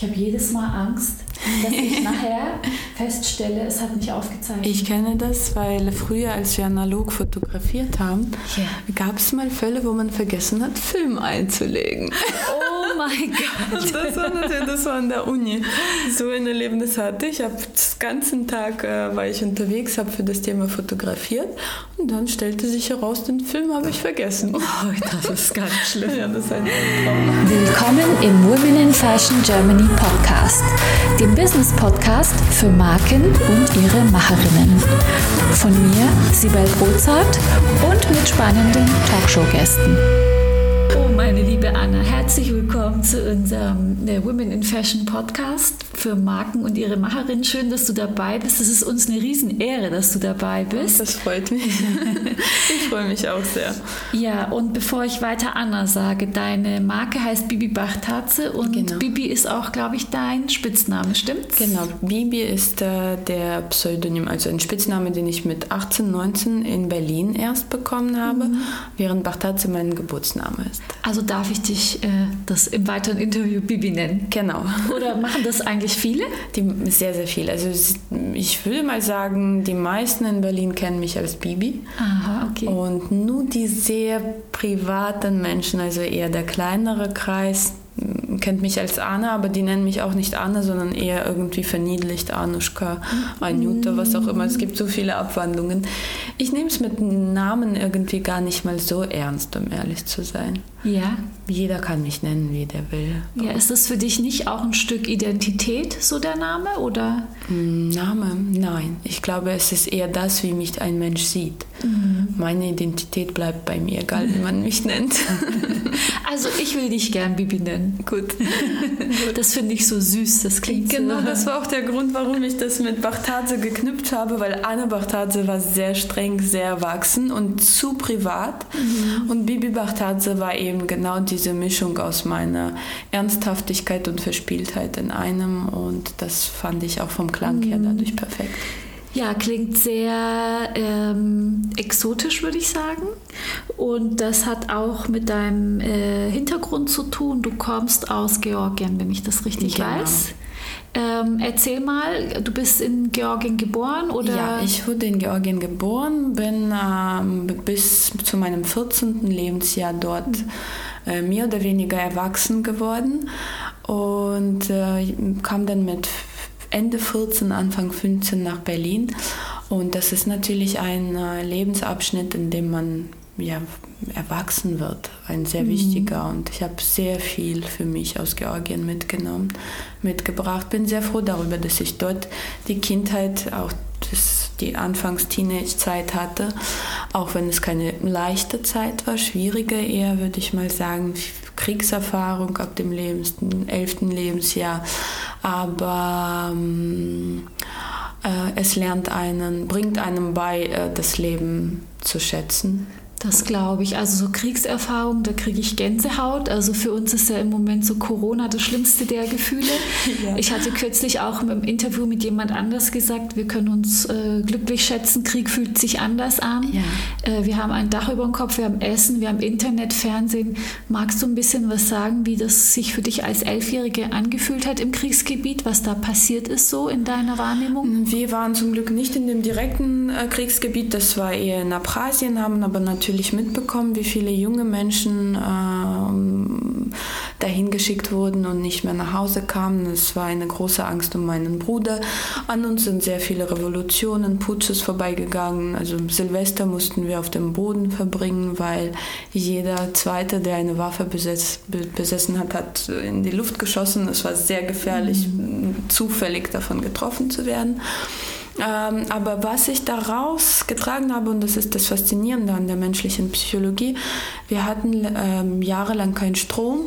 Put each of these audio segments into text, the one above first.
Ich habe jedes Mal Angst, dass ich nachher feststelle, es hat mich aufgezeichnet. Ich kenne das, weil früher, als wir analog fotografiert haben, Ja. gab es mal Fälle, wo man vergessen hat, Film einzulegen. Oh mein Gott. Das war natürlich, das war an der Uni. So ein Erlebnis hatte ich. Hab den ganzen Tag äh, war ich unterwegs, habe für das Thema fotografiert und dann stellte sich heraus, den Film habe ich vergessen. Oh, das ist ganz schlimm. Ja, das ist ein Traum. Willkommen im Women in Fashion Germany Podcast, dem Business Podcast für Marken und ihre Macherinnen. Von mir, Sibel Rozart und mit spannenden Talkshow-Gästen. Oh, meine liebe Anna, herzlich willkommen zu unserem äh, Women in Fashion Podcast für Marken und ihre Macherinnen. Schön, dass du dabei bist. Es ist uns eine Riesenehre, dass du dabei bist. Das freut mich. Ich freue mich auch sehr. Ja, und bevor ich weiter Anna sage, deine Marke heißt Bibi Bachtatze und Genau. Bibi ist auch, glaube ich, dein Spitzname, stimmt's? Genau, Bibi ist äh, der Pseudonym, also ein Spitzname, den ich mit 18, 19 in Berlin erst bekommen habe, während Bachtatze mein Geburtsname ist. Also darf ich dich äh, das im weiteren Interview Bibi nennen? Genau. Oder machen das eigentlich viele? Die, sehr, sehr viel. Also ich würde mal sagen, die meisten in Berlin kennen mich als Bibi. Aha, okay. Und nur die sehr privaten Menschen, also eher der kleinere Kreis, kennt mich als Anna, aber die nennen mich auch nicht Anna, sondern eher irgendwie verniedlicht, Anushka, Anjuta, was auch immer. Es gibt so viele Abwandlungen. Ich nehme es mit Namen irgendwie gar nicht mal so ernst, um ehrlich zu sein. Ja. Jeder kann mich nennen, wie der will. Ja, ist das für dich nicht auch ein Stück Identität, so der Name? Oder? Name? Nein. Ich glaube, es ist eher das, wie mich ein Mensch sieht. Meine Identität bleibt bei mir, egal wie man mich nennt. Also ich will dich gern Bibi nennen. Gut. Das finde ich so süß, das klingt Genau, so. das war auch der Grund, warum ich das mit Bachtadze geknüpft habe, weil Anne Bachtadze war sehr streng, sehr erwachsen und zu privat. Und Bibi Bachtadze war eben genau diese Mischung aus meiner Ernsthaftigkeit und Verspieltheit in einem. Und das fand ich auch vom Klang her dadurch perfekt. Ja, klingt sehr ähm, exotisch, würde ich sagen. Und das hat auch mit deinem äh, Hintergrund zu tun. Du kommst aus Georgien, wenn ich das richtig Genau. weiß. Ähm, erzähl mal, du bist in Georgien geboren oder? Ja, ich wurde in Georgien geboren, bin ähm, bis zu meinem 14. Lebensjahr dort äh, mehr oder weniger erwachsen geworden und äh, kam dann mit Ende 14, Anfang 15 nach Berlin. Und das ist natürlich ein äh, Lebensabschnitt, in dem man ja, erwachsen wird, ein sehr wichtiger. Und ich habe sehr viel für mich aus Georgien mitgenommen, mitgebracht. Bin sehr froh darüber, dass ich dort die Kindheit, auch das, die Anfangs-Teenage-Zeit hatte, auch wenn es keine leichte Zeit war, schwierige eher, würde ich mal sagen. Kriegserfahrung ab dem Lebens, 11. Lebensjahr. Aber ähm, äh, es lernt einen, bringt einem bei, äh, das Leben zu schätzen. Das glaube ich. Also so Kriegserfahrung, da kriege ich Gänsehaut. Also für uns ist ja im Moment so Corona das schlimmste der Gefühle. Ja. Ich hatte kürzlich auch im Interview mit jemand anders gesagt, wir können uns äh, glücklich schätzen, Krieg fühlt sich anders an. Ja. Äh, wir haben ein Dach über dem Kopf, wir haben Essen, wir haben Internet, Fernsehen. Magst du ein bisschen was sagen, wie das sich für dich als Elfjährige angefühlt hat im Kriegsgebiet, was da passiert ist so in deiner Wahrnehmung? Wir waren zum Glück nicht in dem direkten äh, Kriegsgebiet, das war eher in Abchasien, haben aber natürlich mitbekommen, wie viele junge Menschen ähm, dahin geschickt wurden und nicht mehr nach Hause kamen. Es war eine große Angst um meinen Bruder. An uns sind sehr viele Revolutionen, Putsches vorbeigegangen. Also Silvester mussten wir auf dem Boden verbringen, weil jeder Zweite, der eine Waffe besetz, be- besessen hat, hat in die Luft geschossen. Es war sehr gefährlich, zufällig davon getroffen zu werden. Ähm, aber was ich daraus getragen habe, und das ist das Faszinierende an der menschlichen Psychologie, wir hatten ähm, jahrelang keinen Strom,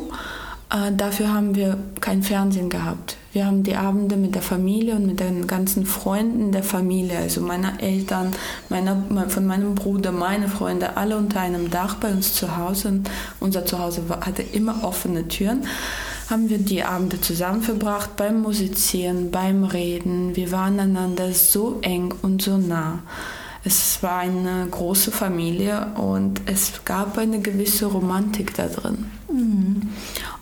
äh, dafür haben wir kein Fernsehen gehabt. Wir haben die Abende mit der Familie und mit den ganzen Freunden der Familie, also meiner Eltern, meiner, von meinem Bruder, meine Freunde, alle unter einem Dach bei uns zu Hause. Und unser Zuhause hatte immer offene Türen haben wir die Abende zusammen verbracht beim Musizieren, beim Reden. Wir waren einander so eng und so nah. Es war eine große Familie und es gab eine gewisse Romantik da drin.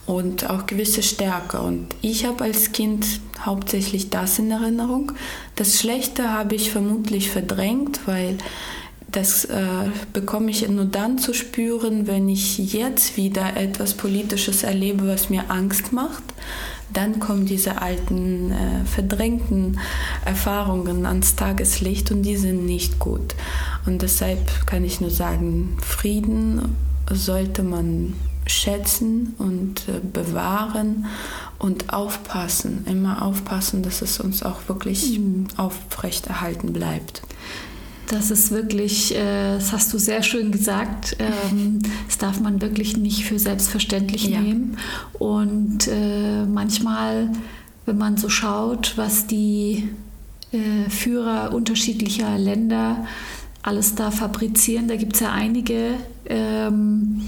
und auch gewisse Stärke. Und ich habe als Kind hauptsächlich das in Erinnerung. Das Schlechte habe ich vermutlich verdrängt, weil das äh, bekomme ich nur dann zu spüren, wenn ich jetzt wieder etwas Politisches erlebe, was mir Angst macht. Dann kommen diese alten, äh, verdrängten Erfahrungen ans Tageslicht und die sind nicht gut. Und deshalb kann ich nur sagen, Frieden sollte man schätzen und äh, bewahren und aufpassen, immer aufpassen, dass es uns auch wirklich mhm. aufrechterhalten bleibt. Das ist wirklich, äh, das hast du sehr schön gesagt, ähm, das darf man wirklich nicht für selbstverständlich ja. nehmen. Und äh, manchmal, wenn man so schaut, was die äh, Führer unterschiedlicher Länder alles da fabrizieren, da gibt es ja einige. Ähm,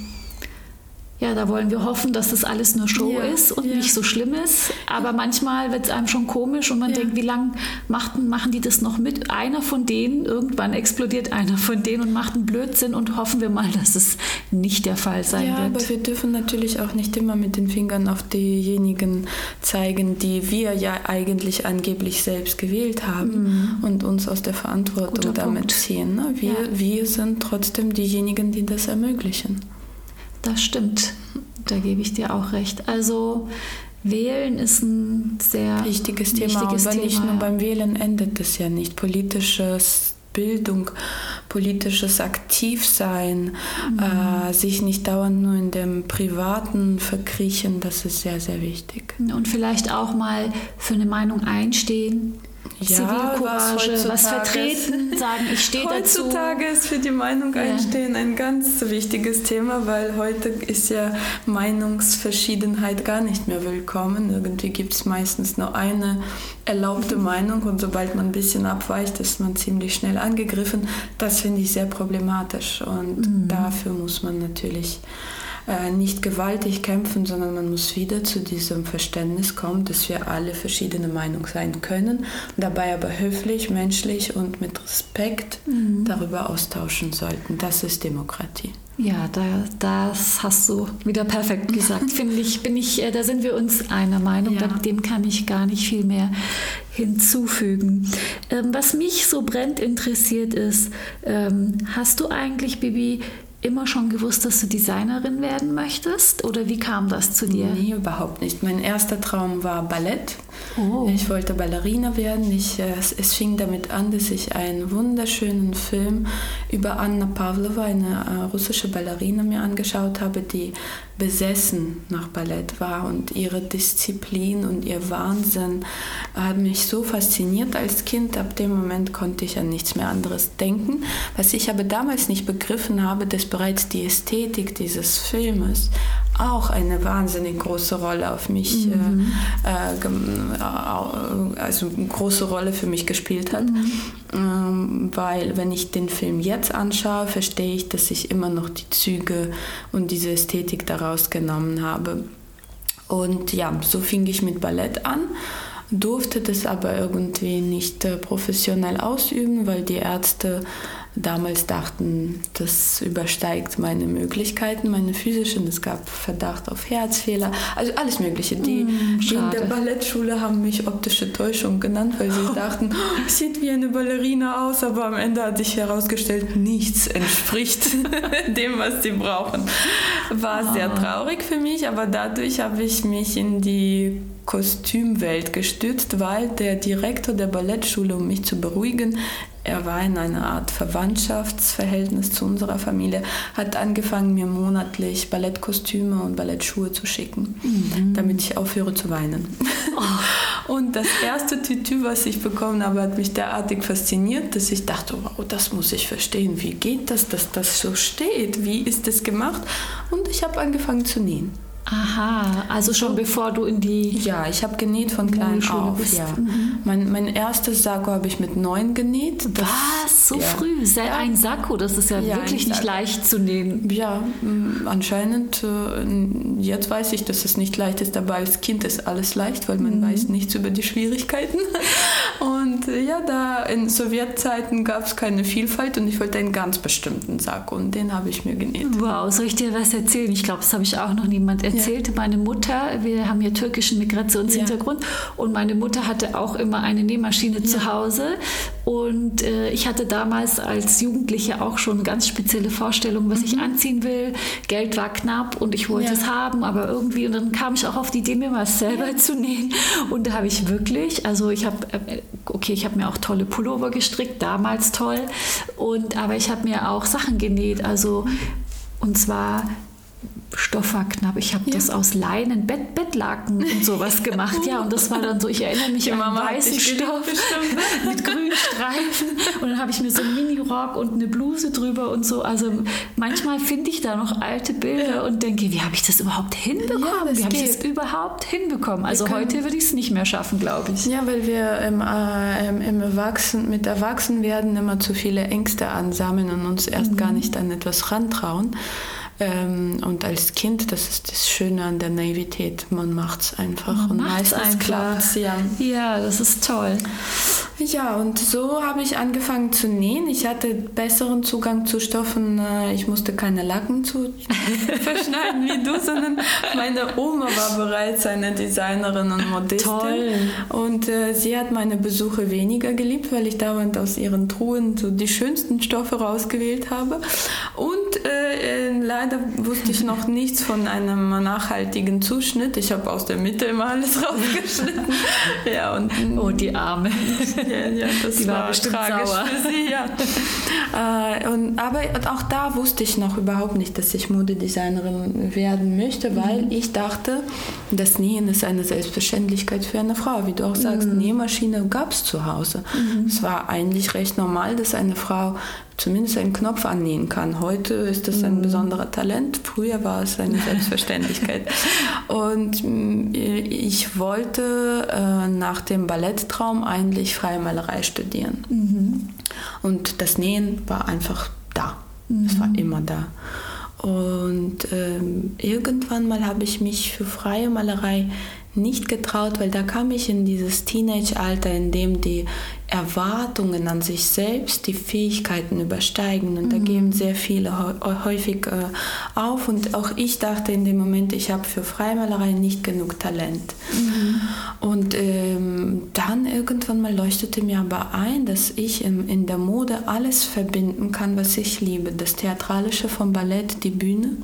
ja, da wollen wir hoffen, dass das alles nur Show ja, ist und ja. nicht so schlimm ist. Aber manchmal wird es einem schon komisch und man ja. denkt, wie lange machen, die das noch mit? Einer von denen, irgendwann explodiert einer von denen und macht einen Blödsinn und hoffen wir mal, dass es nicht der Fall sein ja, wird. Aber wir dürfen natürlich auch nicht immer mit den Fingern auf diejenigen zeigen, die wir ja eigentlich angeblich selbst gewählt haben mhm. und uns aus der Verantwortung Guter damit Punkt. ziehen. Ne? Wir, wir sind trotzdem diejenigen, die das ermöglichen. Das stimmt. Da gebe ich dir auch recht. Also Wählen ist ein sehr wichtiges Thema. Wichtiges Aber Thema, nicht nur beim Wählen endet es ja nicht. Politisches Bildung, politisches Aktivsein, mhm. äh, sich nicht dauernd nur in dem Privaten verkriechen, das ist sehr, sehr wichtig. Und vielleicht auch mal für eine Meinung einstehen, ja, Zivilcourage, was, vertreten, sagen, ich stehe dazu. Heutzutage ist für die Meinung einstehen ein ganz wichtiges Thema, weil heute ist ja Meinungsverschiedenheit gar nicht mehr willkommen. Irgendwie gibt es meistens nur eine erlaubte mhm. Meinung und sobald man ein bisschen abweicht, ist man ziemlich schnell angegriffen. Das finde ich sehr problematisch und mhm. dafür muss man natürlich äh, nicht gewaltig kämpfen, sondern man muss wieder zu diesem Verständnis kommen, dass wir alle verschiedene Meinungen sein können, dabei aber höflich, menschlich und mit Respekt mhm. darüber austauschen sollten. Das ist Demokratie. Ja, da, das hast du wieder perfekt gesagt. Finde ich, bin ich, äh, da sind wir uns einer Meinung. Ja. Dem kann ich gar nicht viel mehr hinzufügen. Ähm, was mich so brennt interessiert ist, ähm, hast du eigentlich, Bibi, immer schon gewusst, dass du Designerin werden möchtest? Oder wie kam das zu dir? Nee, überhaupt nicht. Mein erster Traum war Ballett. Oh. Ich wollte Ballerina werden. Ich, äh, es fing damit an, dass ich einen wunderschönen Film über Anna Pavlova, eine äh, russische Ballerina, mir angeschaut habe, die besessen nach Ballett war und ihre Disziplin und ihr Wahnsinn haben mich so fasziniert als Kind. Ab dem Moment konnte ich an nichts mehr anderes denken. Was ich aber damals nicht begriffen habe, dass bereits die Ästhetik dieses Filmes auch eine wahnsinnig große Rolle auf mich, mhm. äh, äh, also eine große Rolle für mich gespielt hat. Mhm. Ähm, weil wenn ich den Film jetzt anschaue, verstehe ich, dass ich immer noch die Züge und diese Ästhetik daraus genommen habe. Und ja, so fing ich mit Ballett an durfte das aber irgendwie nicht äh, professionell ausüben, weil die Ärzte damals dachten, das übersteigt meine Möglichkeiten, meine physischen. Es gab Verdacht auf Herzfehler, also alles Mögliche. Die, mm, die in der Ballettschule haben mich optische Täuschung genannt, weil sie dachten, oh, sieht wie eine Ballerina aus, aber am Ende hat sich herausgestellt, nichts entspricht dem, was sie brauchen. War sehr ah. traurig für mich, aber dadurch habe ich mich in die Kostümwelt gestützt, weil der Direktor der Ballettschule, um mich zu beruhigen, er war in einer Art Verwandtschaftsverhältnis zu unserer Familie, hat angefangen, mir monatlich Ballettkostüme und Ballettschuhe zu schicken, mhm. damit ich aufhöre zu weinen. Oh. Und das erste Tütü, was ich bekommen habe, hat mich derartig fasziniert, dass ich dachte, wow, das muss ich verstehen. Wie geht das, dass das so steht? Wie ist das gemacht? Und ich habe angefangen zu nähen. Aha, also schon bevor du in die. Ja, ich habe genäht von klein auf. Bist. Ja. Mhm. Mein, mein erstes Sakko habe ich mit neun genäht. Das, Was? So ja. früh? Sehr ja. Ein Sakko, das ist ja, ja wirklich nicht leicht zu nähen. Ja, anscheinend. Äh, jetzt weiß ich, dass es nicht leicht ist, aber als Kind ist alles leicht, weil man mhm. weiß nichts über die Schwierigkeiten. Und äh, ja, da in Sowjetzeiten gab es keine Vielfalt und ich wollte einen ganz bestimmten Sakko und den habe ich mir genäht. Wow, soll ich dir was erzählen? Ich glaube, das habe ich auch noch niemand erzählt erzählte, ja. meine Mutter, wir haben ja türkischen Migrationshintergrund ja. und meine Mutter hatte auch immer eine Nähmaschine ja. zu Hause und äh, ich hatte damals als Jugendliche auch schon ganz spezielle Vorstellungen, was mhm. ich anziehen will. Geld war knapp und ich wollte es haben, aber irgendwie und dann kam ich auch auf die Idee, mir mal selber zu nähen und da habe ich wirklich, also ich habe, äh, okay, ich habe mir auch tolle Pullover gestrickt, damals toll und aber ich habe mir auch Sachen genäht, also und zwar Stoff war knapp. Ich habe ja. das aus Leinen, Bett, Bettlaken und sowas gemacht. Ja, und das war dann so, ich erinnere mich an weißen Stoff mit grünen Streifen. Und dann habe ich mir so einen Mini-Rock und eine Bluse drüber und so. Also manchmal finde ich da noch alte Bilder und denke, wie habe ich das überhaupt hinbekommen? Ja, wie habe ich das überhaupt hinbekommen? Also heute würde ich es nicht mehr schaffen, glaube ich. Ja, weil wir im, äh, im Erwachsen, mit Erwachsenwerden immer zu viele Ängste ansammeln und uns erst mhm. gar nicht an etwas rantrauen. Ähm, und als Kind, das ist das Schöne an der Naivität, man macht es einfach man und meistens klappt ja. ja, das ist toll. Ja, und so habe ich angefangen zu nähen. Ich hatte besseren Zugang zu Stoffen. Äh, ich musste keine Lacken zu verschneiden wie du, sondern meine Oma war bereits eine Designerin und Modistin. Toll. Und äh, sie hat meine Besuche weniger geliebt, weil ich dauernd aus ihren Truhen so die schönsten Stoffe rausgewählt habe. Und leider wusste ich noch nichts von einem nachhaltigen Zuschnitt. Ich habe aus der Mitte immer alles rausgeschnitten. ja, und, oh, die Arme. Ja, ja, das die war, war tragisch sauer. für sie, ja. Äh, und, aber auch da wusste ich noch überhaupt nicht, dass ich Modedesignerin werden möchte, weil mhm. ich dachte, das Nähen ist eine Selbstverständlichkeit für eine Frau. Wie du auch sagst, mhm. Nähmaschine gab es zu Hause. Mhm. Es war eigentlich recht normal, dass eine Frau zumindest einen Knopf annähen kann. Heute ist das ein mhm. besonderer Talent. Früher war es eine Selbstverständlichkeit. Und mm, ich wollte äh, nach dem Balletttraum eigentlich freie Malerei studieren. Mhm. Und das Nähen war einfach da. Mhm. Es war immer da. Und ähm, irgendwann mal habe ich mich für freie Malerei nicht getraut, weil da kam ich in dieses Teenage-Alter, in dem die Erwartungen an sich selbst die Fähigkeiten übersteigen und mhm. da geben sehr viele häufig äh, auf und auch ich dachte in dem Moment, ich habe für Freimalerei nicht genug Talent. Mhm. Und ähm, dann irgendwann mal leuchtete mir aber ein, dass ich in, in der Mode alles verbinden kann, was ich liebe. Das Theatralische vom Ballett, die Bühne,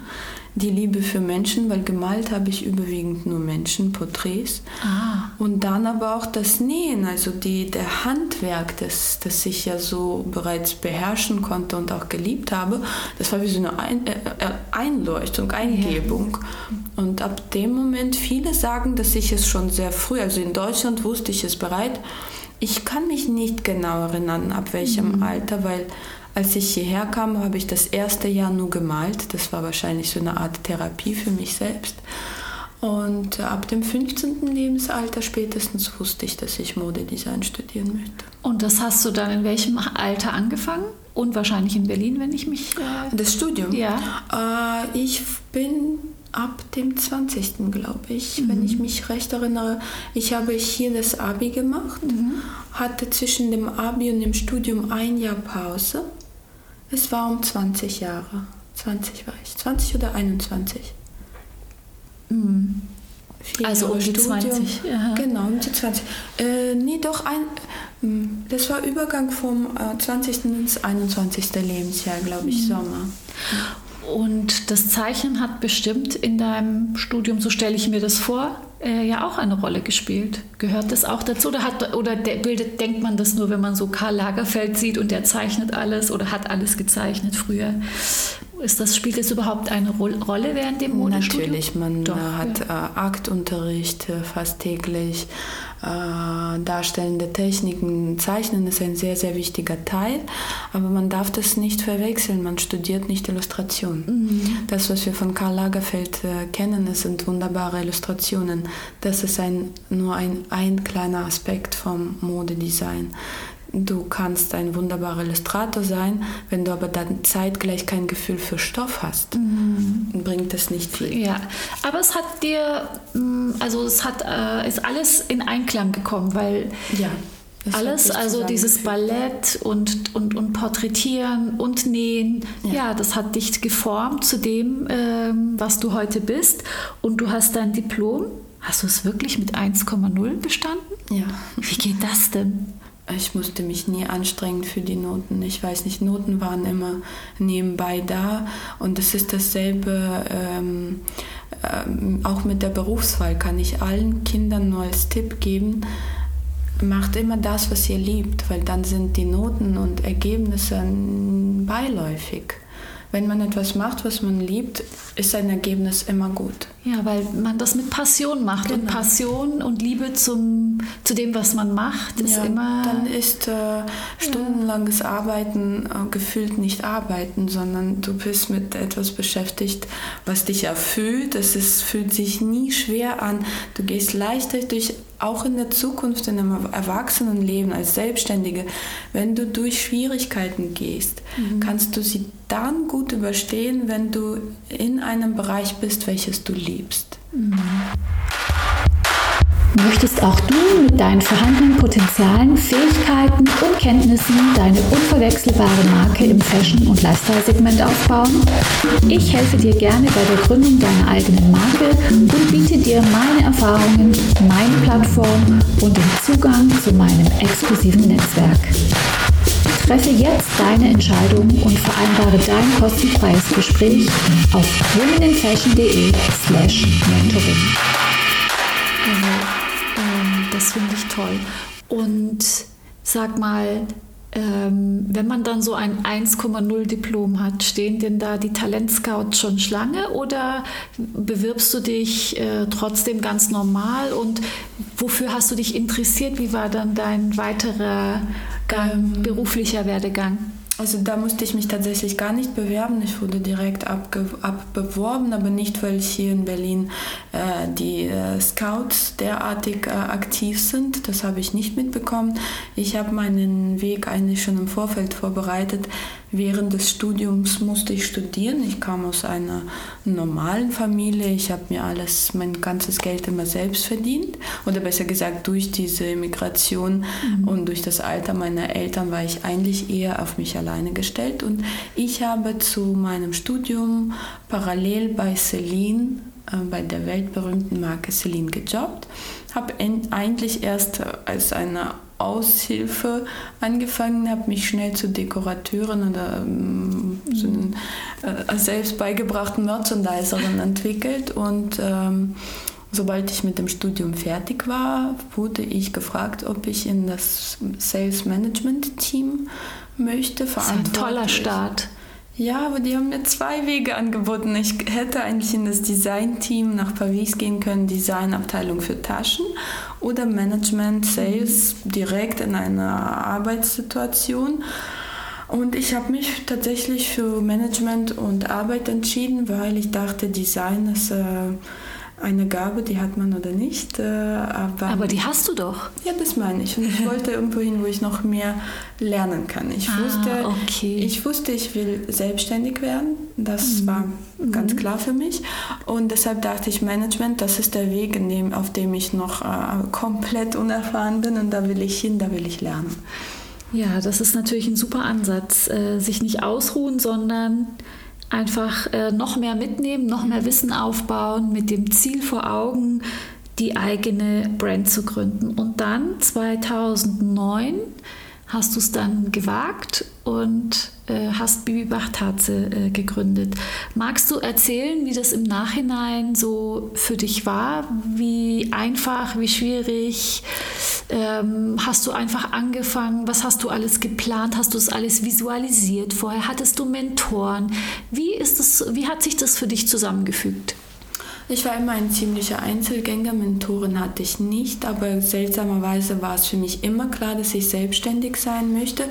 die Liebe für Menschen, weil gemalt habe ich überwiegend nur Menschen, Porträts. Ah. Und dann aber auch das Nähen, also die, der Handwerk, das, das ich ja so bereits beherrschen konnte und auch geliebt habe, das war wie so eine Ein, äh, äh Einleuchtung, Eingebung. Ja. Und ab dem Moment, viele sagen, dass ich es schon sehr früh, also in Deutschland wusste ich es bereit. Ich kann mich nicht genau erinnern, ab welchem mhm. Alter, weil als ich hierher kam, habe ich das erste Jahr nur gemalt. Das war wahrscheinlich so eine Art Therapie für mich selbst. Und ab dem 15. Lebensalter spätestens wusste ich, dass ich Modedesign studieren möchte. Und das hast du dann in welchem Alter angefangen? Und wahrscheinlich in Berlin, wenn ich mich. Äh das Studium? Ja. Äh, ich bin ab dem 20. glaube ich, mhm. wenn ich mich recht erinnere. Ich habe hier das Abi gemacht, mhm. hatte zwischen dem Abi und dem Studium ein Jahr Pause es war um 20 Jahre. 20 war ich. 20 oder 21? Mhm. Also um die Studium. 20. Ja. Genau, um die 20. Äh, nee, doch ein. Hm, das war Übergang vom äh, 20. ins 21. Lebensjahr, glaube ich, mhm. Sommer. Und das Zeichnen hat bestimmt in deinem Studium, so stelle ich mir das vor, äh, ja auch eine Rolle gespielt. Gehört das auch dazu oder, hat, oder bildet, denkt man das nur, wenn man so Karl Lagerfeld sieht und der zeichnet alles oder hat alles gezeichnet früher? Ist das, spielt das überhaupt eine Rolle während dem Modestudium? Natürlich, man Doch, hat ja. Äh, Aktunterricht äh, fast täglich, äh, darstellende Techniken, Zeichnen ist ein sehr, sehr wichtiger Teil, aber man darf das nicht verwechseln, man studiert nicht Illustration. Mhm. Das, was wir von Karl Lagerfeld äh, kennen, sind wunderbare Illustrationen. Das ist ein, nur ein, ein kleiner Aspekt vom Modedesign. Du kannst ein wunderbarer Illustrator sein, wenn du aber dann zeitgleich kein Gefühl für Stoff hast, mhm. bringt das nicht viel. Ja, aber es hat dir, mm, also es hat, äh, ist alles in Einklang gekommen, weil ja. Alles, also dieses Ballett und, und, und Porträtieren und Nähen, ja. ja das hat dich geformt zu dem, ähm, was du heute bist. Und du hast dein Diplom. Hast du es wirklich mit 1,0 bestanden? Ja. Wie geht das denn? Ich musste mich nie anstrengen für die Noten. Ich weiß nicht, Noten waren immer nebenbei da. Und es ist dasselbe, ähm, ähm, auch mit der Berufswahl kann ich allen Kindern nur als Tipp geben, macht immer das, was ihr liebt, weil dann sind die Noten und Ergebnisse beiläufig. Wenn man etwas macht, was man liebt, ist ein Ergebnis immer gut. Ja, weil man das mit Passion macht genau. und Passion und Liebe zum, zu dem, was man macht, ist ja, immer. Dann ist äh, stundenlanges Arbeiten äh, gefühlt nicht Arbeiten, sondern du bist mit etwas beschäftigt, was dich erfüllt. Es ist, fühlt sich nie schwer an. Du gehst leichter durch auch in der Zukunft, in einem Erwachsenenleben als Selbstständige, wenn du durch Schwierigkeiten gehst, mhm. kannst du sie dann gut überstehen, wenn du in einem Bereich bist, welches du liebst. Mhm. Möchtest auch du mit deinen vorhandenen Potenzialen, Fähigkeiten und Kenntnissen deine unverwechselbare Marke im Fashion- und Lifestyle-Segment aufbauen? Ich helfe dir gerne bei der Gründung deiner eigenen Marke und biete dir meine Erfahrungen, meine Plattform und den Zugang zu meinem exklusiven Netzwerk. Treffe jetzt deine Entscheidung und vereinbare dein kostenfreies Gespräch auf womeninfashion.de slash mentoring. Das finde ich toll. Und sag mal, ähm, wenn man dann so ein 1,0 Diplom hat, stehen denn da die Talentscouts schon Schlange oder bewirbst du dich äh, trotzdem ganz normal und wofür hast du dich interessiert? Wie war dann dein weiterer ähm, beruflicher Werdegang? Also da musste ich mich tatsächlich gar nicht bewerben. Ich wurde direkt abbeworben, aber nicht, weil hier in Berlin äh, die äh, Scouts derartig äh, aktiv sind. Das habe ich nicht mitbekommen. Ich habe meinen Weg eigentlich schon im Vorfeld vorbereitet. Während des Studiums musste ich studieren. Ich kam aus einer normalen Familie. Ich habe mir alles, mein ganzes Geld immer selbst verdient. Oder besser gesagt, durch diese Migration mhm. und durch das Alter meiner Eltern war ich eigentlich eher auf mich alleine gestellt. Und ich habe zu meinem Studium parallel bei Celine äh, bei der weltberühmten Marke Celine gejobbt. Habe eigentlich erst als eine Aushilfe angefangen, habe mich schnell zu Dekorateurin oder ähm, zu einen äh, selbst beigebrachten Merchandiserin entwickelt und ähm, Sobald ich mit dem Studium fertig war, wurde ich gefragt, ob ich in das Sales Management Team möchte. Das ist ein toller Start. Ja, aber die haben mir zwei Wege angeboten. Ich hätte eigentlich in das Design-Team nach Paris gehen können, Designabteilung für Taschen oder Management, Sales direkt in einer Arbeitssituation. Und ich habe mich tatsächlich für Management und Arbeit entschieden, weil ich dachte, Design ist... Äh, eine Gabe, die hat man oder nicht. Äh, aber, aber die hast du doch. Ja, das meine ich. Und ich wollte irgendwo hin, wo ich noch mehr lernen kann. Ich, ah, wusste, okay. ich wusste, ich will selbstständig werden. Das mhm. war ganz mhm. klar für mich. Und deshalb dachte ich, Management, das ist der Weg, dem, auf dem ich noch äh, komplett unerfahren bin. Und da will ich hin, da will ich lernen. Ja, das ist natürlich ein super Ansatz. Äh, sich nicht ausruhen, sondern einfach äh, noch mehr mitnehmen, noch mehr Wissen aufbauen, mit dem Ziel vor Augen, die eigene Brand zu gründen. Und dann 2009 hast du es dann gewagt und äh, hast Bibi Bachtatze äh, gegründet. Magst du erzählen, wie das im Nachhinein so für dich war? Wie einfach, wie schwierig? Ähm, hast du einfach angefangen? Was hast du alles geplant? Hast du es alles visualisiert vorher? Hattest du Mentoren? Wie, ist das, wie hat sich das für dich zusammengefügt? Ich war immer ein ziemlicher Einzelgänger, Mentoren hatte ich nicht, aber seltsamerweise war es für mich immer klar, dass ich selbstständig sein möchte.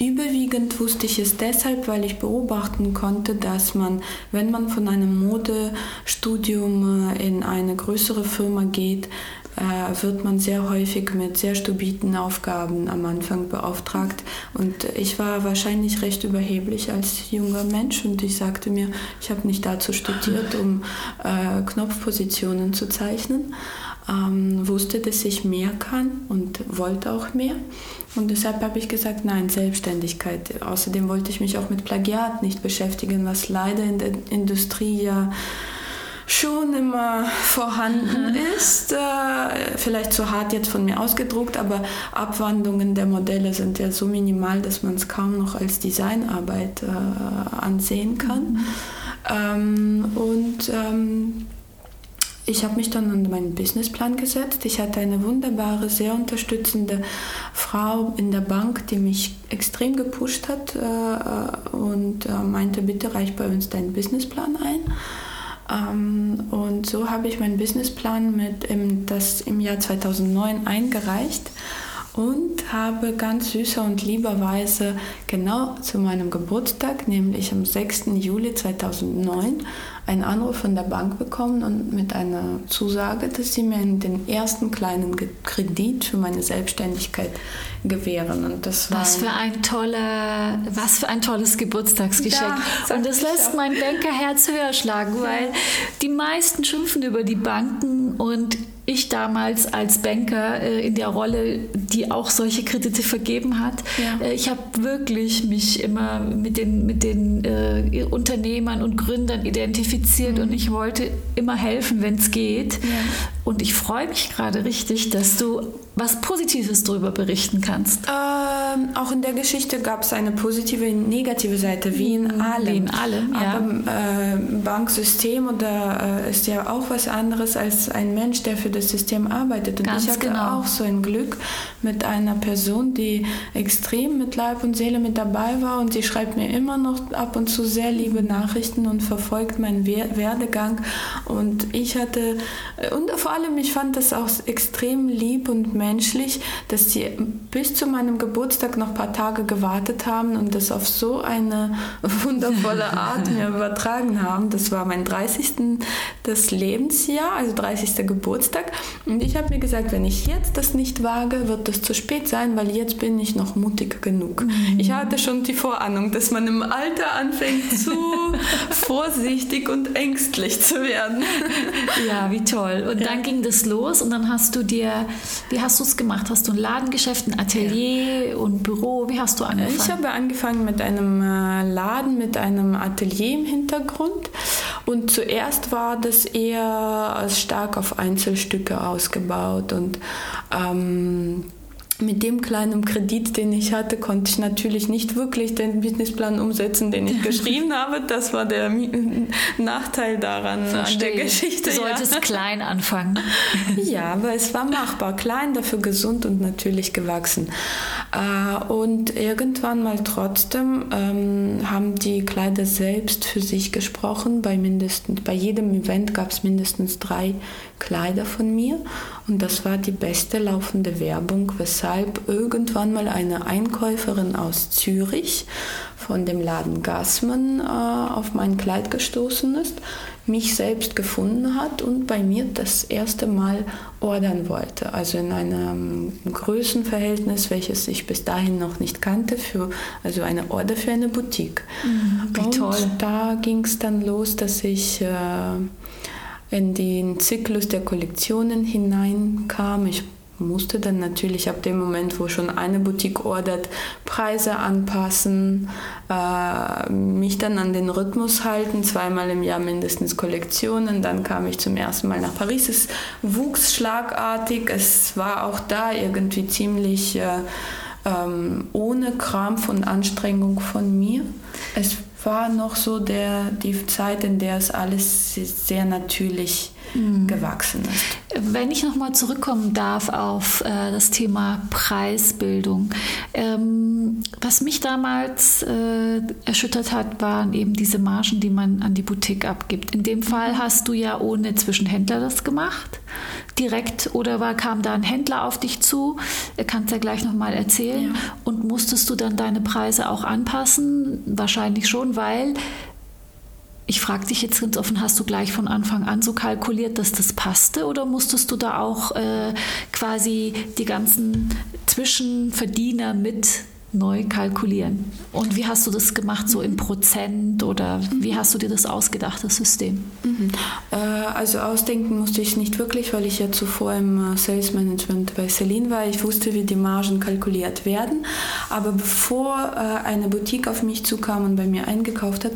Überwiegend wusste ich es deshalb, weil ich beobachten konnte, dass man, wenn man von einem Modestudium äh, in eine größere Firma geht, äh, wird man sehr häufig mit sehr stupiden Aufgaben am Anfang beauftragt. Und ich war wahrscheinlich recht überheblich als junger Mensch und ich sagte mir, ich habe nicht dazu studiert, um äh, Knopfpositionen zu zeichnen. ähm, wusste, dass ich mehr kann und wollte auch mehr. Und deshalb habe ich gesagt, nein, Selbstständigkeit. Außerdem wollte ich mich auch mit Plagiat nicht beschäftigen, was leider in der Industrie ja schon immer vorhanden mhm. ist. Äh, vielleicht zu hart jetzt von mir ausgedruckt, aber Abwandlungen der Modelle sind ja so minimal, dass man es kaum noch als Designarbeit äh, ansehen kann. Mhm. Ähm, und ähm, ich habe mich dann an meinen Businessplan gesetzt. Ich hatte eine wunderbare, sehr unterstützende Frau in der Bank, die mich extrem gepusht hat äh, und äh, meinte, bitte reich bei uns deinen Businessplan ein. Ähm, und so habe ich meinen Businessplan mit im, das im Jahr 2009 eingereicht und habe ganz süßer und lieberweise genau zu meinem Geburtstag, nämlich am 6. Juli 2009, einen Anruf von der Bank bekommen und mit einer Zusage, dass sie mir den ersten kleinen Kredit für meine Selbstständigkeit gewähren. Und das war was für ein toller, was für ein tolles Geburtstagsgeschenk. Ja, und das lässt mein Bankerherz höher schlagen, weil die meisten schimpfen über die Banken und ich damals als Banker äh, in der Rolle, die auch solche Kredite vergeben hat. Ja. Äh, ich habe wirklich mich immer mit den, mit den äh, Unternehmern und Gründern identifiziert mhm. und ich wollte immer helfen, wenn es geht. Ja. Und ich freue mich gerade richtig, dass du was Positives darüber berichten kannst. Ähm, auch in der Geschichte gab es eine positive und negative Seite, wie in allem. Wie in allem, ja. Aber äh, Banksystem oder, äh, ist ja auch was anderes als ein Mensch, der für das System arbeitet. Und Ganz ich hatte genau. auch so ein Glück mit einer Person, die extrem mit Leib und Seele mit dabei war und sie schreibt mir immer noch ab und zu sehr liebe Nachrichten und verfolgt meinen Werdegang. Und ich hatte, äh, und vor allem, ich fand das auch extrem lieb und menschlich, dass sie bis zu meinem Geburtstag noch ein paar Tage gewartet haben und das auf so eine wundervolle Art mir übertragen haben. Das war mein 30. das Lebensjahr, also 30. Geburtstag. Und ich habe mir gesagt, wenn ich jetzt das nicht wage, wird es zu spät sein, weil jetzt bin ich noch mutig genug. Mhm. Ich hatte schon die Vorahnung, dass man im Alter anfängt, zu vorsichtig und ängstlich zu werden. Ja, wie toll. Und ja. dann ging das los und dann hast du dir, wie hast du es gemacht? Hast du ein Ladengeschäft, ein Atelier ja. und Büro? Wie hast du angefangen? Ich habe angefangen mit einem äh, Laden, mit einem Atelier im Hintergrund. Und zuerst war das eher stark auf Einzelstücke ausgebaut und ähm, mit dem kleinen Kredit, den ich hatte, konnte ich natürlich nicht wirklich den Businessplan umsetzen, den ich geschrieben habe. Das war der Nachteil daran Verstehe. an der Geschichte. Du solltest ja. klein anfangen. Ja, aber es war machbar. Klein, dafür gesund und natürlich gewachsen. Äh, und irgendwann mal trotzdem ähm, haben die Kleider selbst für sich gesprochen. Bei, mindestens, bei jedem Event gab es mindestens drei Kleider von mir. Und das war die beste laufende Werbung, weshalb irgendwann mal eine Einkäuferin aus Zürich von dem Laden Gassmann äh, auf mein Kleid gestoßen ist, mich selbst gefunden hat und bei mir das erste Mal ordern wollte. Also in einem Größenverhältnis, welches ich bis dahin noch nicht kannte, für, also eine Order für eine Boutique. Mhm, wie und toll. da ging es dann los, dass ich... Äh, in den Zyklus der Kollektionen hineinkam. Ich musste dann natürlich ab dem Moment, wo schon eine Boutique ordert, Preise anpassen, äh, mich dann an den Rhythmus halten, zweimal im Jahr mindestens Kollektionen. Dann kam ich zum ersten Mal nach Paris. Es wuchs schlagartig. Es war auch da irgendwie ziemlich äh, ähm, ohne Krampf und Anstrengung von mir. Es war noch so der, die Zeit, in der es alles sehr natürlich mhm. gewachsen ist. Wenn ich nochmal zurückkommen darf auf äh, das Thema Preisbildung. Ähm, was mich damals äh, erschüttert hat, waren eben diese Margen, die man an die Boutique abgibt. In dem Fall hast du ja ohne Zwischenhändler das gemacht, direkt oder war, kam da ein Händler auf dich zu, er kann es ja gleich nochmal erzählen, ja. und musstest du dann deine Preise auch anpassen? Wahrscheinlich schon, weil ich frage dich jetzt ganz offen, hast du gleich von Anfang an so kalkuliert, dass das passte oder musstest du da auch äh, quasi die ganzen Zwischenverdiener mit neu kalkulieren. Und wie hast du das gemacht, so in Prozent oder wie hast du dir das ausgedacht, das System? Mhm. Äh, also ausdenken musste ich nicht wirklich, weil ich ja zuvor im äh, Sales Management bei Celine war. Ich wusste, wie die Margen kalkuliert werden. Aber bevor äh, eine Boutique auf mich zukam und bei mir eingekauft hat,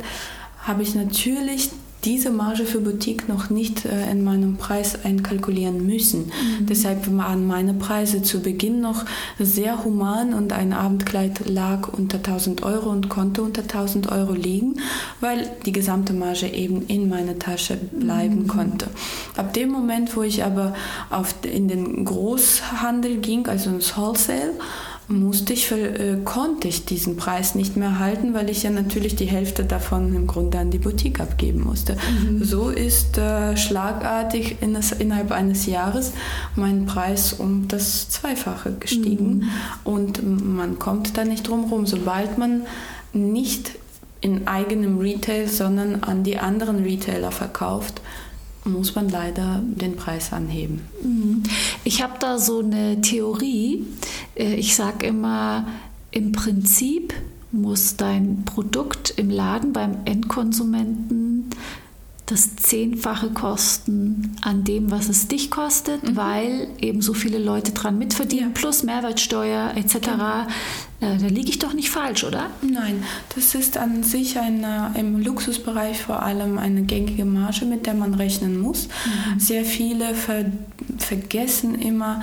habe ich natürlich diese Marge für Boutique noch nicht äh, in meinem Preis einkalkulieren müssen. Mhm. Deshalb waren meine Preise zu Beginn noch sehr human und ein Abendkleid lag unter 1000 Euro und konnte unter 1000 Euro liegen, weil die gesamte Marge eben in meiner Tasche bleiben mhm. konnte. Ab dem Moment, wo ich aber auf, in den Großhandel ging, also ins Wholesale, musste ich, äh, konnte ich diesen Preis nicht mehr halten, weil ich ja natürlich die Hälfte davon im Grunde an die Boutique abgeben musste. Mhm. So ist äh, schlagartig in das, innerhalb eines Jahres mein Preis um das Zweifache gestiegen. Mhm. Und man kommt da nicht drum rum, sobald man nicht in eigenem Retail, sondern an die anderen Retailer verkauft, muss man leider den Preis anheben. Mhm. Ich habe da so eine Theorie. Äh, ich sage immer, im Prinzip muss dein Produkt im Laden beim Endkonsumenten das Zehnfache kosten an dem, was es dich kostet, mhm. weil eben so viele Leute dran mitverdienen, ja. plus Mehrwertsteuer etc. Genau. Äh, da liege ich doch nicht falsch, oder? Nein, das ist an sich eine, im Luxusbereich vor allem eine gängige Marge, mit der man rechnen muss. Mhm. Sehr viele ver vergessen immer,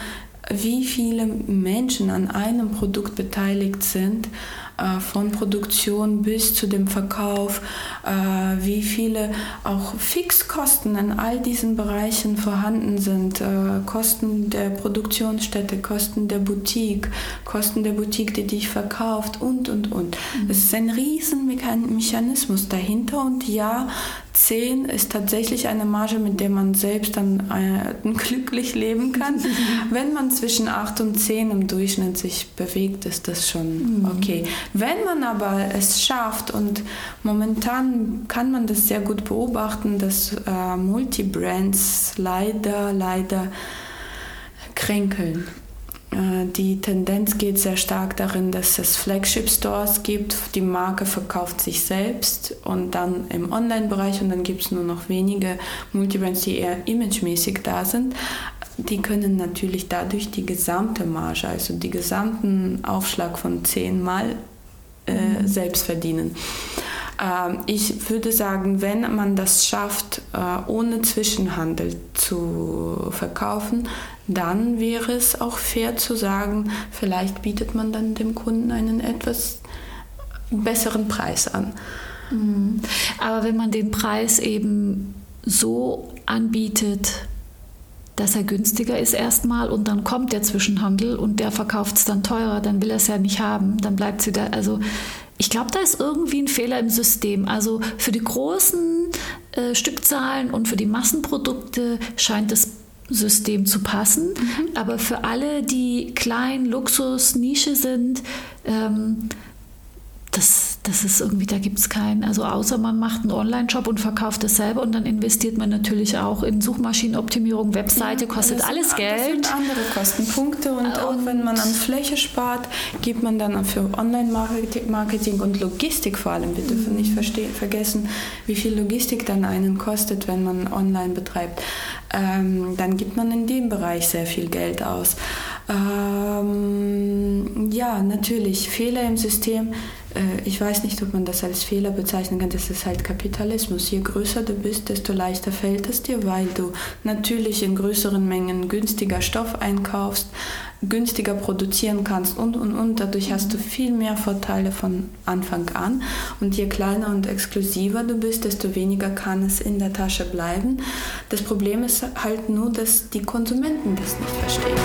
wie viele Menschen an einem Produkt beteiligt sind äh, von Produktion bis zu dem Verkauf, äh, wie viele auch Fixkosten in all diesen Bereichen vorhanden sind. Äh, Kosten der Produktionsstätte, Kosten der Boutique, Kosten der Boutique, die dich verkauft und, und, und. Mhm. Es ist ein riesen Mechanismus dahinter und ja, 10 ist tatsächlich eine Marge, mit der man selbst dann äh, glücklich leben kann. Wenn man zwischen 8 und 10 im Durchschnitt sich bewegt, ist das schon mhm. okay. Wenn man aber es schafft und momentan kann man das sehr gut beobachten, dass äh, Multibrands leider, leider kränkeln. Äh, die Tendenz geht sehr stark darin, dass es Flagship-Stores gibt. Die Marke verkauft sich selbst und dann im Online-Bereich und dann gibt es nur noch wenige Multibrands, die eher imagemäßig da sind. Die können natürlich dadurch die gesamte Marge, also die gesamten Aufschlag von zehnmal äh, mhm. selbst verdienen. Ähm, ich würde sagen, wenn man das schafft, äh, ohne Zwischenhandel zu verkaufen, dann wäre es auch fair zu sagen, vielleicht bietet man dann dem Kunden einen etwas besseren Preis an. Mhm. Aber wenn man den Preis eben so anbietet, dass er günstiger ist erstmal und dann kommt der Zwischenhandel und der verkauft es dann teurer, dann will er es ja nicht haben, dann bleibt es wieder, also ich glaube, da ist irgendwie ein Fehler im System. Also für die großen äh, Stückzahlen und für die Massenprodukte scheint das System zu passen. Mhm. Aber für alle, die klein, Luxus, Nische sind, ähm, das, das ist irgendwie, da gibt es keinen. Also außer man macht einen Online-Shop und verkauft es selber und dann investiert man natürlich auch in Suchmaschinenoptimierung, Webseite, kostet das alles sind, Geld. Das sind andere Kostenpunkte und, und auch wenn man an Fläche spart, gibt man dann für Online-Marketing und Logistik vor allem. Wir dürfen nicht mhm. vergessen, wie viel Logistik dann einen kostet, wenn man online betreibt. Ähm, dann gibt man in dem Bereich sehr viel Geld aus. Ähm, ja, natürlich, Fehler im System ich weiß nicht, ob man das als Fehler bezeichnen kann, das ist halt Kapitalismus. Je größer du bist, desto leichter fällt es dir, weil du natürlich in größeren Mengen günstiger Stoff einkaufst, günstiger produzieren kannst und, und, und. Dadurch hast du viel mehr Vorteile von Anfang an. Und je kleiner und exklusiver du bist, desto weniger kann es in der Tasche bleiben. Das Problem ist halt nur, dass die Konsumenten das nicht verstehen.